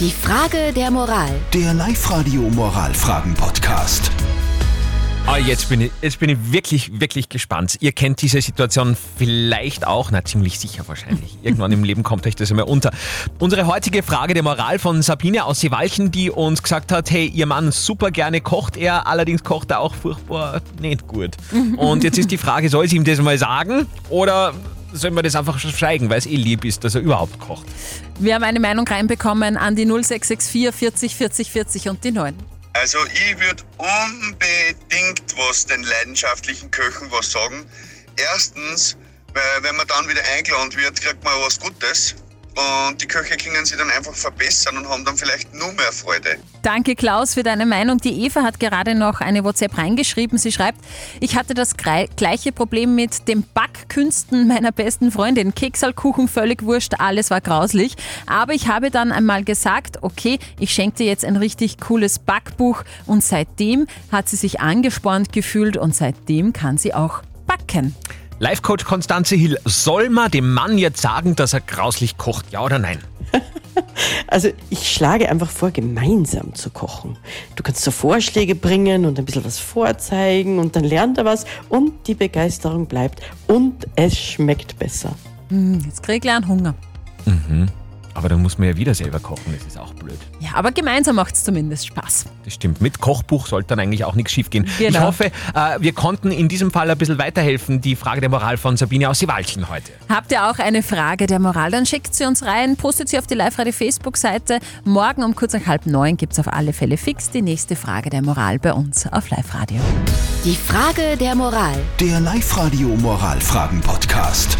Die Frage der Moral. Der Live-Radio Moralfragen-Podcast. Ah, jetzt bin ich, jetzt bin ich wirklich, wirklich gespannt. Ihr kennt diese Situation vielleicht auch, na ziemlich sicher wahrscheinlich. Irgendwann im Leben kommt euch das einmal unter. Unsere heutige Frage der Moral von Sabine aus Seewalchen, die uns gesagt hat, hey, ihr Mann super gerne kocht er, allerdings kocht er auch furchtbar nicht gut. Und jetzt ist die Frage, soll sie ihm das mal sagen oder sollen wir das einfach schweigen, weil es eh lieb ist, dass er überhaupt kocht? Wir haben eine Meinung reinbekommen an die 0664 40 40 40 und die 9. Also ich würde unbedingt was den leidenschaftlichen Köchen was sagen. Erstens, weil wenn man dann wieder eingeladen wird, kriegt man was Gutes. Und die Köche können sich dann einfach verbessern und haben dann vielleicht nur mehr Freude. Danke Klaus für deine Meinung. Die Eva hat gerade noch eine WhatsApp reingeschrieben. Sie schreibt, ich hatte das gleiche Problem mit den Backkünsten meiner besten Freundin. Keksalkuchen, völlig wurscht, alles war grauslich. Aber ich habe dann einmal gesagt, okay, ich schenke dir jetzt ein richtig cooles Backbuch. Und seitdem hat sie sich angespornt gefühlt und seitdem kann sie auch backen. Life-Coach Konstanze Hill, soll man dem Mann jetzt sagen, dass er grauslich kocht, ja oder nein? Also ich schlage einfach vor, gemeinsam zu kochen. Du kannst so Vorschläge bringen und ein bisschen was vorzeigen und dann lernt er was und die Begeisterung bleibt und es schmeckt besser. Jetzt krieg ich einen Hunger. Aber dann muss man ja wieder selber kochen, das ist auch blöd. Ja, aber gemeinsam macht es zumindest Spaß. Das stimmt. Mit Kochbuch sollte dann eigentlich auch nichts schiefgehen. Ich Genau. hoffe, äh, wir konnten in diesem Fall ein bisschen weiterhelfen. Die Frage der Moral von Sabine aus Seewaldchen heute. Habt ihr auch eine Frage der Moral? Dann schickt sie uns rein, postet sie auf die Live-Radio Facebook-Seite. Morgen um kurz nach halb neun gibt es auf alle Fälle fix die nächste Frage der Moral bei uns auf Live-Radio. Die Frage der Moral. Der Live-Radio Moralfragen-Podcast.